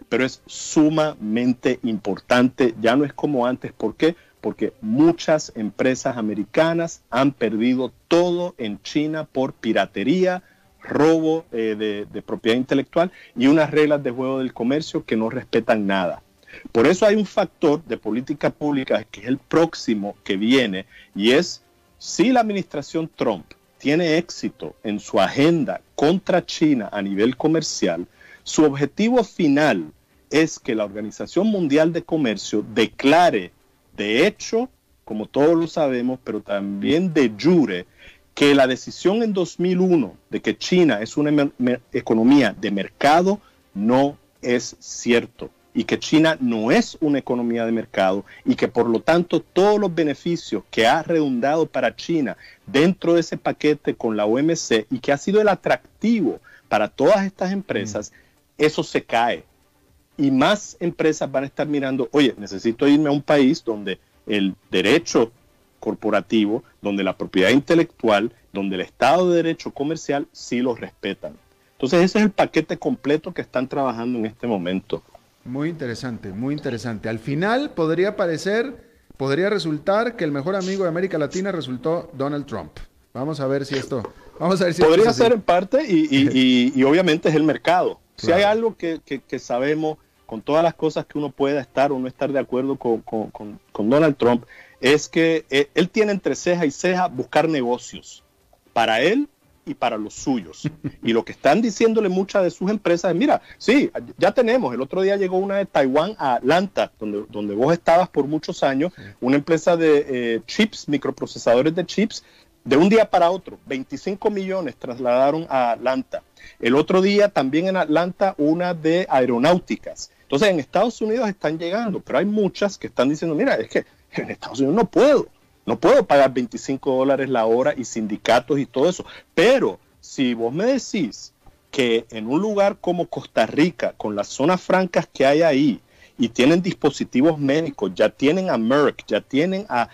pero es sumamente importante. Ya no es como antes. ¿Por qué? Porque muchas empresas americanas han perdido todo en China por piratería, robo eh, de propiedad intelectual y unas reglas de juego del comercio que no respetan nada. Por eso hay un factor de política pública que es el próximo que viene y es si la administración Trump tiene éxito en su agenda contra China a nivel comercial, su objetivo final es que la Organización Mundial de Comercio declare de hecho, como todos lo sabemos, pero también de jure, que la decisión en 2001 de que China es una economía de mercado no es cierto y que China no es una economía de mercado y que por lo tanto todos los beneficios que ha redundado para China dentro de ese paquete con la OMC y que ha sido el atractivo para todas estas empresas, mm. eso se cae. y más empresas van a estar mirando, oye, necesito irme a un país donde el derecho corporativo, donde la propiedad intelectual, donde el Estado de Derecho comercial sí los respetan. Entonces ese es el paquete completo que están trabajando en este momento. Muy interesante, muy interesante. Al final podría parecer, podría resultar que el mejor amigo de América Latina resultó Donald Trump. Vamos a ver si esto, vamos a ver si podría ser en parte y, obviamente es el mercado. Si hay algo que, sabemos con todas las cosas que uno pueda estar o no estar de acuerdo con, con Donald Trump, es que eh, él tiene entre ceja y ceja buscar negocios para él y para los suyos. Y lo que están diciéndole muchas de sus empresas es, mira, sí, ya tenemos, el otro día llegó una de Taiwán a Atlanta, donde, donde vos estabas por muchos años, una empresa de eh, chips, microprocesadores de chips, de un día para otro, 25 millones trasladaron a Atlanta. El otro día también en Atlanta una de aeronáuticas. Entonces en Estados Unidos están llegando, pero hay muchas que están diciendo, mira, es que en Estados Unidos no puedo, no puedo pagar 25 dólares la hora y sindicatos y todo eso. Pero si vos me decís que en un lugar como Costa Rica, con las zonas francas que hay ahí, y tienen dispositivos médicos, ya tienen a Merck, ya tienen a,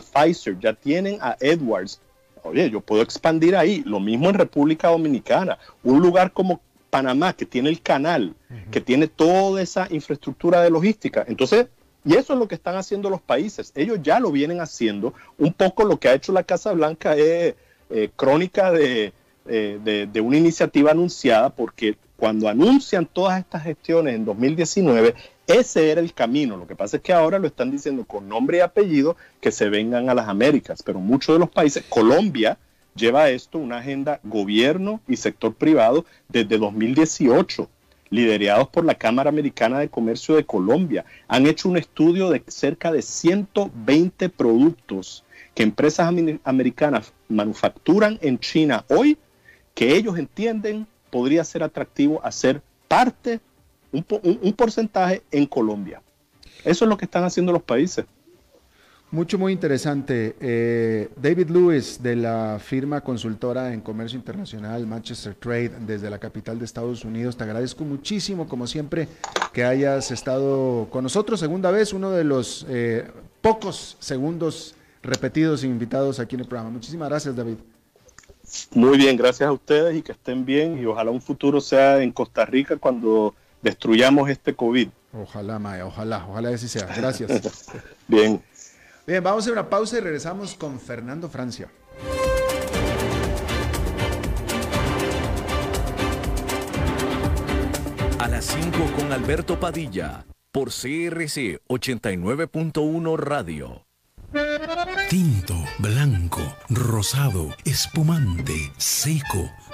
Pfizer, ya tienen a Edwards, oye, yo puedo expandir ahí. Lo mismo en República Dominicana, un lugar como Panamá, que tiene el canal, que tiene toda esa infraestructura de logística. Entonces, y eso es lo que están haciendo los países. Ellos ya lo vienen haciendo. Un poco lo que ha hecho la Casa Blanca es eh, crónica eh, de, de, una iniciativa anunciada, porque cuando anuncian todas estas gestiones en 2019, ese era el camino. Lo que pasa es que ahora lo están diciendo con nombre y apellido que se vengan a las Américas, pero muchos de los países, Colombia lleva esto, una agenda gobierno y sector privado desde 2018 liderados por la Cámara Americana de Comercio de Colombia, han hecho un estudio de cerca de 120 productos que empresas americanas manufacturan en China hoy, que ellos entienden podría ser atractivo hacer parte, un, un porcentaje en Colombia. Eso es lo que están haciendo los países. Mucho, muy interesante. Eh, David Lewis, de la firma consultora en comercio internacional Manchester Trade, desde la capital de Estados Unidos, te agradezco muchísimo, como siempre, que hayas estado con nosotros. Segunda vez, uno de los eh, pocos segundos repetidos e invitados aquí en el programa. Muchísimas gracias, David. Muy bien, gracias a ustedes y que estén bien. Y ojalá un futuro sea en Costa Rica cuando destruyamos este COVID. Ojalá, Maya, ojalá, ojalá así sea. Gracias. bien. Bien, vamos a hacer una pausa y regresamos con Fernando Francia. A las 5 con Alberto Padilla, por CRC 89.1 Radio. Tinto, blanco, rosado, espumante, seco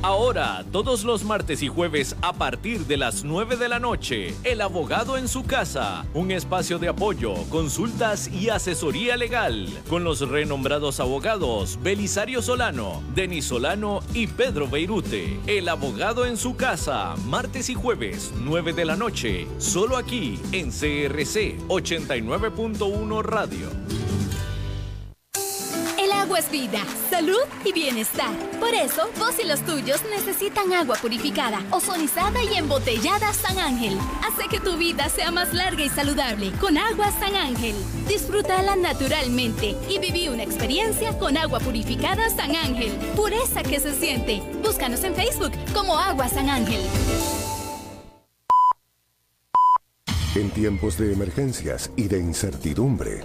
Ahora, todos los martes y jueves a partir de las 9 de la noche, El Abogado en su casa, un espacio de apoyo, consultas y asesoría legal, con los renombrados abogados Belisario Solano, Denis Solano y Pedro Beirute. El Abogado en su casa, martes y jueves, 9 de la noche, solo aquí en CRC 89.1 Radio agua es vida, salud y bienestar. Por eso, vos y los tuyos necesitan agua purificada, ozonizada y embotellada San Ángel. Hace que tu vida sea más larga y saludable con agua San Ángel. Disfrútala naturalmente y viví una experiencia con agua purificada San Ángel. Pureza que se siente. Búscanos en Facebook como Agua San Ángel. En tiempos de emergencias y de incertidumbre,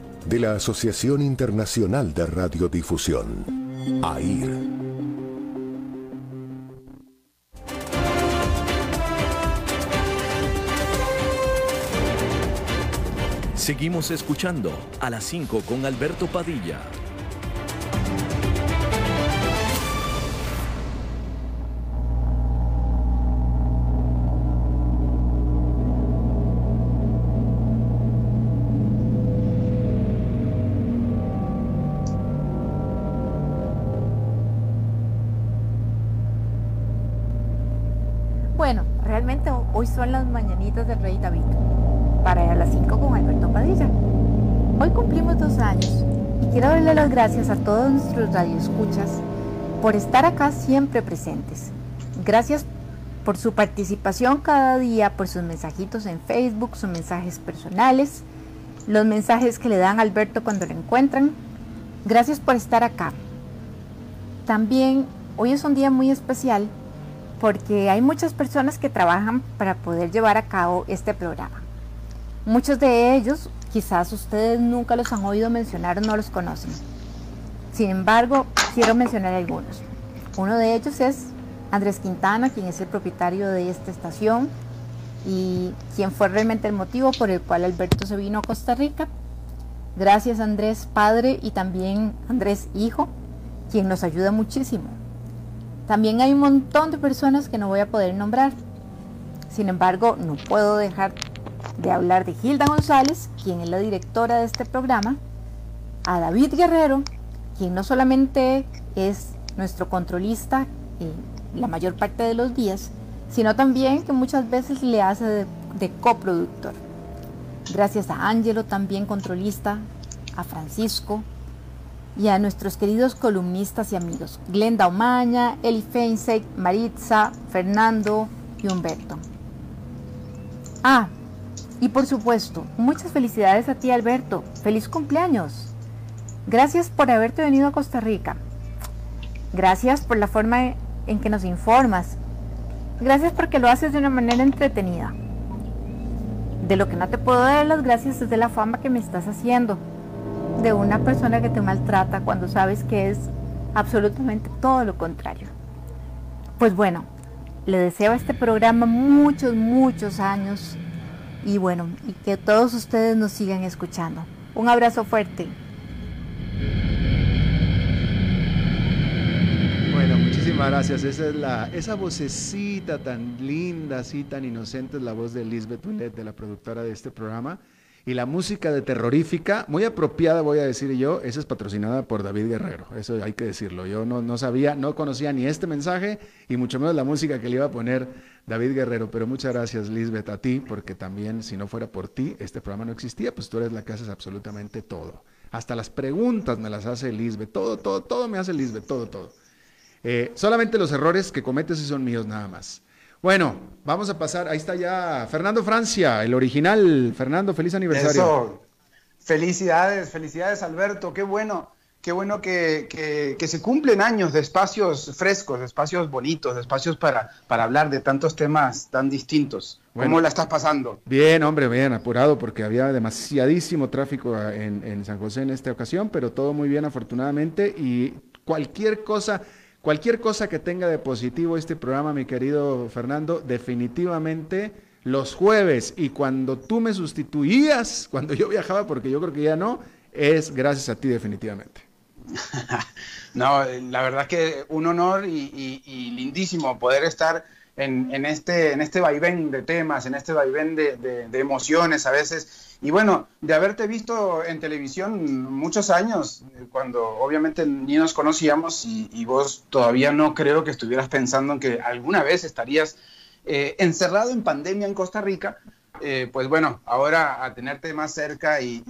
de la Asociación Internacional de Radiodifusión, AIR. Seguimos escuchando a las 5 con Alberto Padilla. Bueno, realmente hoy son las mañanitas del rey David, para a las 5 con Alberto Padilla. Hoy cumplimos dos años y quiero darle las gracias a todos nuestros radioescuchas por estar acá siempre presentes. Gracias por su participación cada día, por sus mensajitos en Facebook, sus mensajes personales, los mensajes que le dan a Alberto cuando lo encuentran. Gracias por estar acá. También hoy es un día muy especial porque hay muchas personas que trabajan para poder llevar a cabo este programa. Muchos de ellos quizás ustedes nunca los han oído mencionar o no los conocen. Sin embargo, quiero mencionar algunos. Uno de ellos es Andrés Quintana, quien es el propietario de esta estación y quien fue realmente el motivo por el cual Alberto se vino a Costa Rica. Gracias Andrés padre y también Andrés hijo, quien nos ayuda muchísimo. También hay un montón de personas que no voy a poder nombrar. Sin embargo, no puedo dejar de hablar de Gilda González, quien es la directora de este programa, a David Guerrero, quien no solamente es nuestro controlista la mayor parte de los días, sino también que muchas veces le hace de, de coproductor. Gracias a Ángelo, también controlista, a Francisco, y a nuestros queridos columnistas y amigos, Glenda Omaña, Eli Feinsek, Maritza, Fernando y Humberto. Ah, y por supuesto, muchas felicidades a ti Alberto, feliz cumpleaños. Gracias por haberte venido a Costa Rica. Gracias por la forma en que nos informas. Gracias porque lo haces de una manera entretenida. De lo que no te puedo dar las gracias es de la fama que me estás haciendo de una persona que te maltrata cuando sabes que es absolutamente todo lo contrario. Pues bueno, le deseo a este programa muchos, muchos años y bueno, y que todos ustedes nos sigan escuchando. Un abrazo fuerte. Bueno, muchísimas gracias. Esa es la, esa vocecita tan linda, así tan inocente, es la voz de Lisbeth Ouellet, de la productora de este programa. Y la música de terrorífica, muy apropiada voy a decir yo, esa es patrocinada por David Guerrero, eso hay que decirlo. Yo no, no sabía, no conocía ni este mensaje y mucho menos la música que le iba a poner David Guerrero. Pero muchas gracias Lisbeth a ti, porque también si no fuera por ti, este programa no existía, pues tú eres la que haces absolutamente todo. Hasta las preguntas me las hace Lisbeth, todo, todo, todo me hace Lisbeth, todo, todo. Eh, solamente los errores que cometes son míos nada más. Bueno, vamos a pasar. Ahí está ya Fernando Francia, el original. Fernando, feliz aniversario. Eso. Felicidades, felicidades Alberto. Qué bueno, qué bueno que, que, se cumplen años de espacios frescos, de espacios bonitos, de espacios para, para hablar de tantos temas tan distintos. ¿Cómo la estás pasando? Bien, hombre, bien, apurado porque había demasiadísimo tráfico en, en San José en esta ocasión, pero todo muy bien afortunadamente y cualquier cosa Cualquier cosa que tenga de positivo este programa, mi querido Fernando, definitivamente los jueves y cuando tú me sustituías, cuando yo viajaba, porque yo creo que ya no, es gracias a ti definitivamente. no, la verdad que un honor y, lindísimo poder estar en, este, en este vaivén de temas, en este vaivén de emociones a veces y bueno, de haberte visto en televisión muchos años, cuando obviamente ni nos conocíamos y, vos todavía no creo que estuvieras pensando en que alguna vez estarías eh, encerrado en pandemia en Costa Rica, eh, pues bueno, ahora a tenerte más cerca y,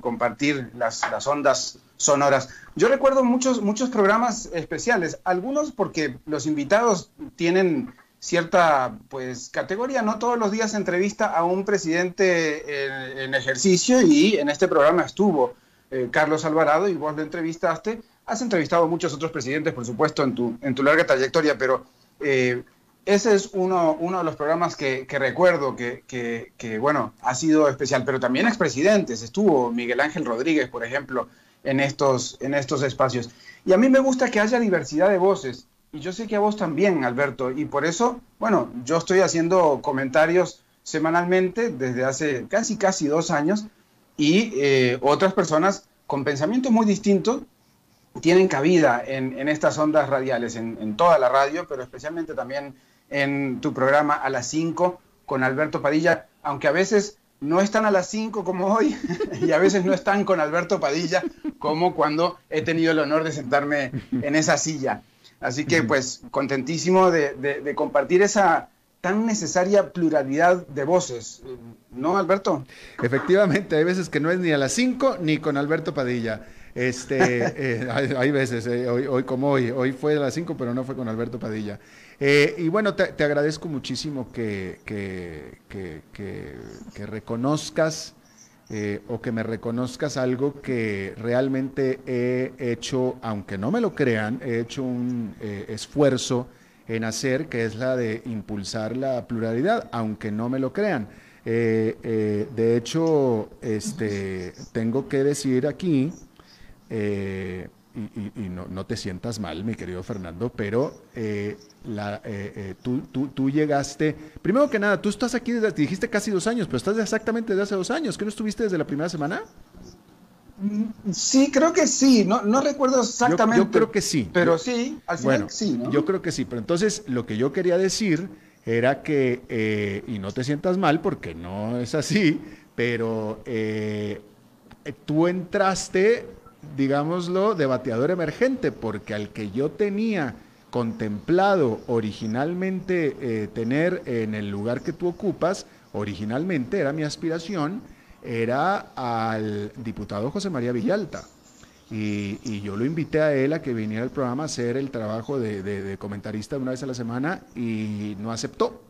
compartir las, las, ondas sonoras. Yo recuerdo muchos, muchos programas especiales, algunos porque los invitados tienen cierta pues categoría. No todos los días entrevista a un presidente en, ejercicio y en este programa estuvo eh, Carlos Alvarado y vos lo entrevistaste has entrevistado a muchos otros presidentes, por supuesto, en tu, en tu larga trayectoria, pero eh, ese es uno, uno de los programas que, recuerdo que, que, bueno, ha sido especial, pero también expresidentes, estuvo Miguel Ángel Rodríguez, por ejemplo, en estos, en estos espacios. Y a mí me gusta que haya diversidad de voces, y yo sé que a vos también, Alberto, y por eso, bueno, yo estoy haciendo comentarios semanalmente desde hace casi, casi dos años, y eh, otras personas con pensamientos muy distintos tienen cabida en, estas ondas radiales, en, toda la radio, pero especialmente también en tu programa a las 5 con Alberto Padilla, aunque a veces no están a las 5 como hoy y a veces no están con Alberto Padilla como cuando he tenido el honor de sentarme en esa silla. Así que pues contentísimo de compartir esa, tan necesaria pluralidad de voces, ¿no, Alberto? Efectivamente, hay veces que no es ni a las 5 ni con Alberto Padilla. Este, eh, hay, veces, eh, hoy, como hoy, hoy fue a las 5, pero no fue con Alberto Padilla. Eh, y bueno, te, agradezco muchísimo que, que, que, reconozcas o que me reconozcas algo que realmente he hecho, aunque no me lo crean, he hecho un esfuerzo en hacer, que es la de impulsar la pluralidad, aunque no me lo crean. Eh, eh, de hecho, este, tengo que decir aquí, eh, y, no, te sientas mal, mi querido Fernando, pero la, tú, tú, llegaste, primero que nada, tú estás aquí desde, dijiste casi dos años, pero estás exactamente desde hace dos años, ¿que no estuviste desde la primera semana? Sí, creo que sí, no, no recuerdo exactamente. Yo, creo que sí. Pero sí, al final bueno, sí, Yo creo que sí, pero entonces lo que yo quería decir era que, eh, y no te sientas mal porque no es así, pero eh, tú entraste, digámoslo, de bateador emergente, porque al que yo tenía contemplado originalmente eh, tener en el lugar que tú ocupas, originalmente era mi aspiración, era al diputado José María Villalta. Y, yo lo invité a él a que viniera al programa a hacer el trabajo de, comentarista una vez a la semana y no aceptó.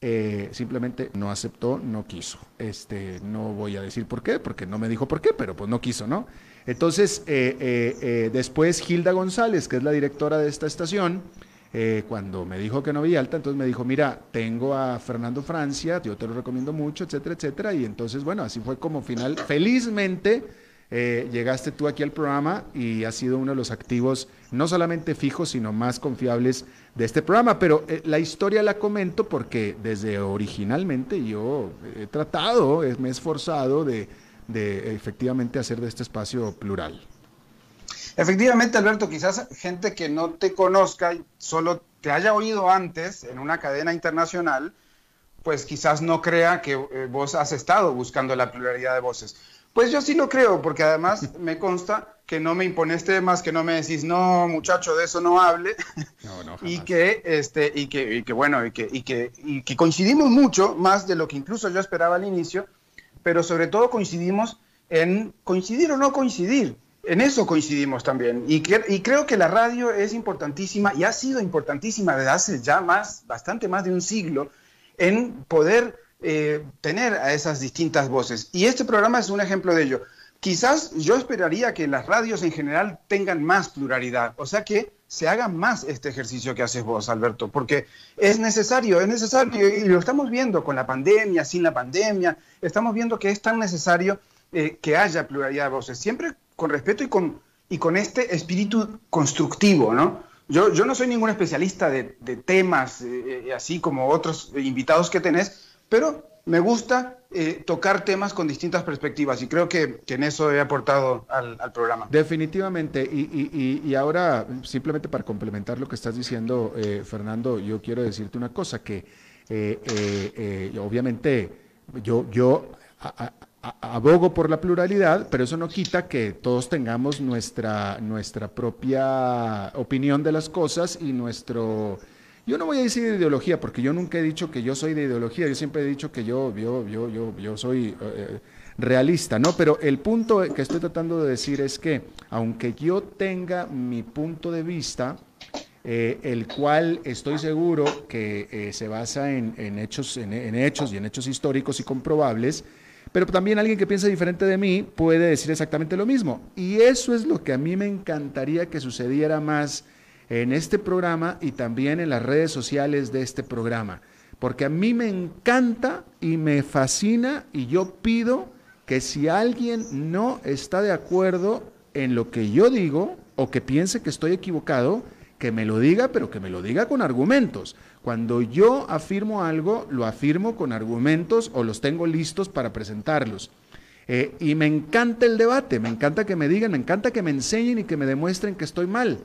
Eh, simplemente no aceptó, no quiso. Este, no voy a decir por qué, porque no me dijo por qué, pero pues no quiso, ¿no? Entonces, eh, eh, después Gilda González, que es la directora de esta estación, eh, cuando me dijo que no había alta, entonces me dijo, mira, tengo a Fernando Francia, yo te lo recomiendo mucho, etcétera, etcétera. Y entonces, bueno, así fue como final, felizmente eh, llegaste tú aquí al programa y has sido uno de los activos, no solamente fijos, sino más confiables de este programa. Pero eh, la historia la comento porque desde originalmente yo he tratado, me he esforzado de, de efectivamente hacer de este espacio plural. Efectivamente, Alberto, quizás gente que no te conozca, solo te haya oído antes en una cadena internacional, pues quizás no crea que eh, vos has estado buscando la pluralidad de voces. Pues yo sí lo creo, porque además me consta que no me impones temas, que no me decís, no, muchacho, de eso no hable, y, que, este, y, que, y que, bueno, y que, y, que, y que coincidimos mucho, más de lo que incluso yo esperaba al inicio, pero sobre todo coincidimos en coincidir o no coincidir. En eso coincidimos también. Y, creo que la radio es importantísima y ha sido importantísima desde hace ya más, bastante más de un siglo, en poder eh, tener a esas distintas voces. Y este programa es un ejemplo de ello. Quizás yo esperaría que las radios en general tengan más pluralidad, o sea que se haga más este ejercicio que haces vos, Alberto, porque es necesario, es necesario, y lo estamos viendo con la pandemia, sin la pandemia, estamos viendo que es tan necesario eh, que haya pluralidad de voces. Siempre con respeto y con, y con este espíritu constructivo, ¿no? Yo, yo no soy ningún especialista de, temas, eh, eh, así como otros invitados que tenés, pero me gusta eh, tocar temas con distintas perspectivas y creo que, en eso he aportado al, programa. Definitivamente, y, y, ahora simplemente para complementar lo que estás diciendo, Fernando, yo quiero decirte una cosa, que obviamente yo, yo abogo por la pluralidad, pero eso no quita que todos tengamos nuestra, nuestra propia opinión de las cosas y nuestro... Yo no voy a decir ideología, porque yo nunca he dicho que yo soy de ideología, yo siempre he dicho que yo, yo, yo, yo, yo soy eh, realista, ¿no? Pero el punto que estoy tratando de decir es que, aunque yo tenga mi punto de vista, eh, el cual estoy seguro que eh, se basa en, hechos, en hechos y en hechos históricos y comprobables, pero también alguien que piensa diferente de mí puede decir exactamente lo mismo. Y eso es lo que a mí me encantaría que sucediera más en este programa y también en las redes sociales de este programa. Porque a mí me encanta y me fascina y yo pido que si alguien no está de acuerdo en lo que yo digo o que piense que estoy equivocado, que me lo diga, pero que me lo diga con argumentos. Cuando yo afirmo algo, lo afirmo con argumentos o los tengo listos para presentarlos. Eh, y me encanta el debate, me encanta que me digan, me encanta que me enseñen y que me demuestren que estoy mal.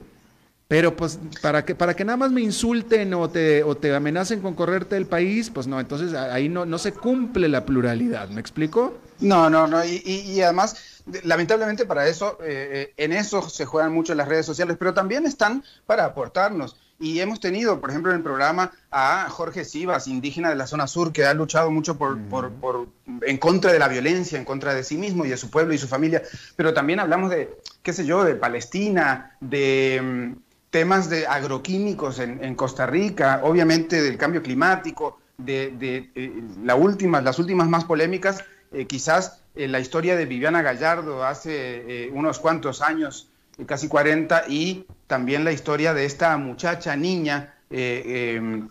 Pero pues para que, para que nada más me insulten o te, o te amenacen con correrte del país, pues no, entonces ahí no, no se cumple la pluralidad, ¿me explico? No, no, no, y, y, además, lamentablemente para eso, eh, en eso se juegan mucho las redes sociales, pero también están para aportarnos. Y hemos tenido, por ejemplo, en el programa a Jorge Sivas, indígena de la zona sur, que ha luchado mucho por, por, por, en contra de la violencia, en contra de sí mismo y de su pueblo y su familia. Pero también hablamos de, qué sé yo, de Palestina, de mm, temas de agroquímicos en, Costa Rica, obviamente del cambio climático, de, eh, la última, las últimas más polémicas, eh, quizás eh, la historia de Viviana Gallardo hace unos cuantos años, casi 40, y también la historia de esta muchacha, niña, em,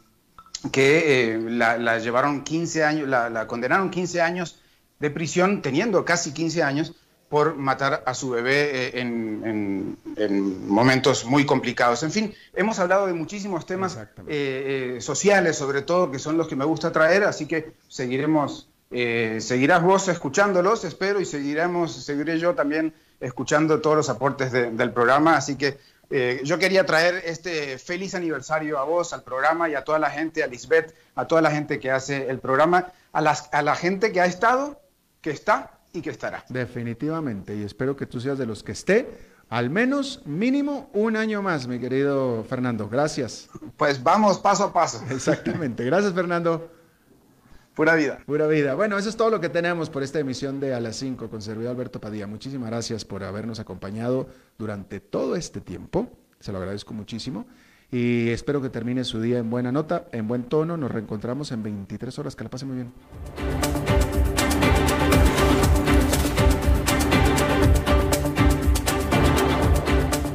que la, llevaron 15 años, la, la condenaron 15 años de prisión, teniendo casi 15 años, por matar a su bebé eh, en, momentos muy complicados. En fin, hemos hablado de muchísimos temas eh, eh, sociales, sobre todo, que son los que me gusta traer, así que seguiremos, seguirás vos escuchándolos, espero, y seguiremos, seguiré yo también escuchando todos los aportes del programa, así que yo quería traer este feliz aniversario a vos, al programa y a toda la gente, a Lisbeth, a toda la gente que hace el programa, a, las, a la gente que ha estado, que está y que estará. Definitivamente, y espero que tú seas de los que esté, al menos mínimo un año más, mi querido Fernando. Gracias. Pues vamos paso a paso. Exactamente. Gracias, Fernando. Pura vida. Pura vida. Bueno, eso es todo lo que tenemos por esta emisión de A las 5 con servidor Alberto Padilla. Muchísimas gracias por habernos acompañado durante todo este tiempo. Se lo agradezco muchísimo. Y espero que termine su día en buena nota, en buen tono. Nos reencontramos en 23 horas. Que la pase muy bien.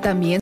también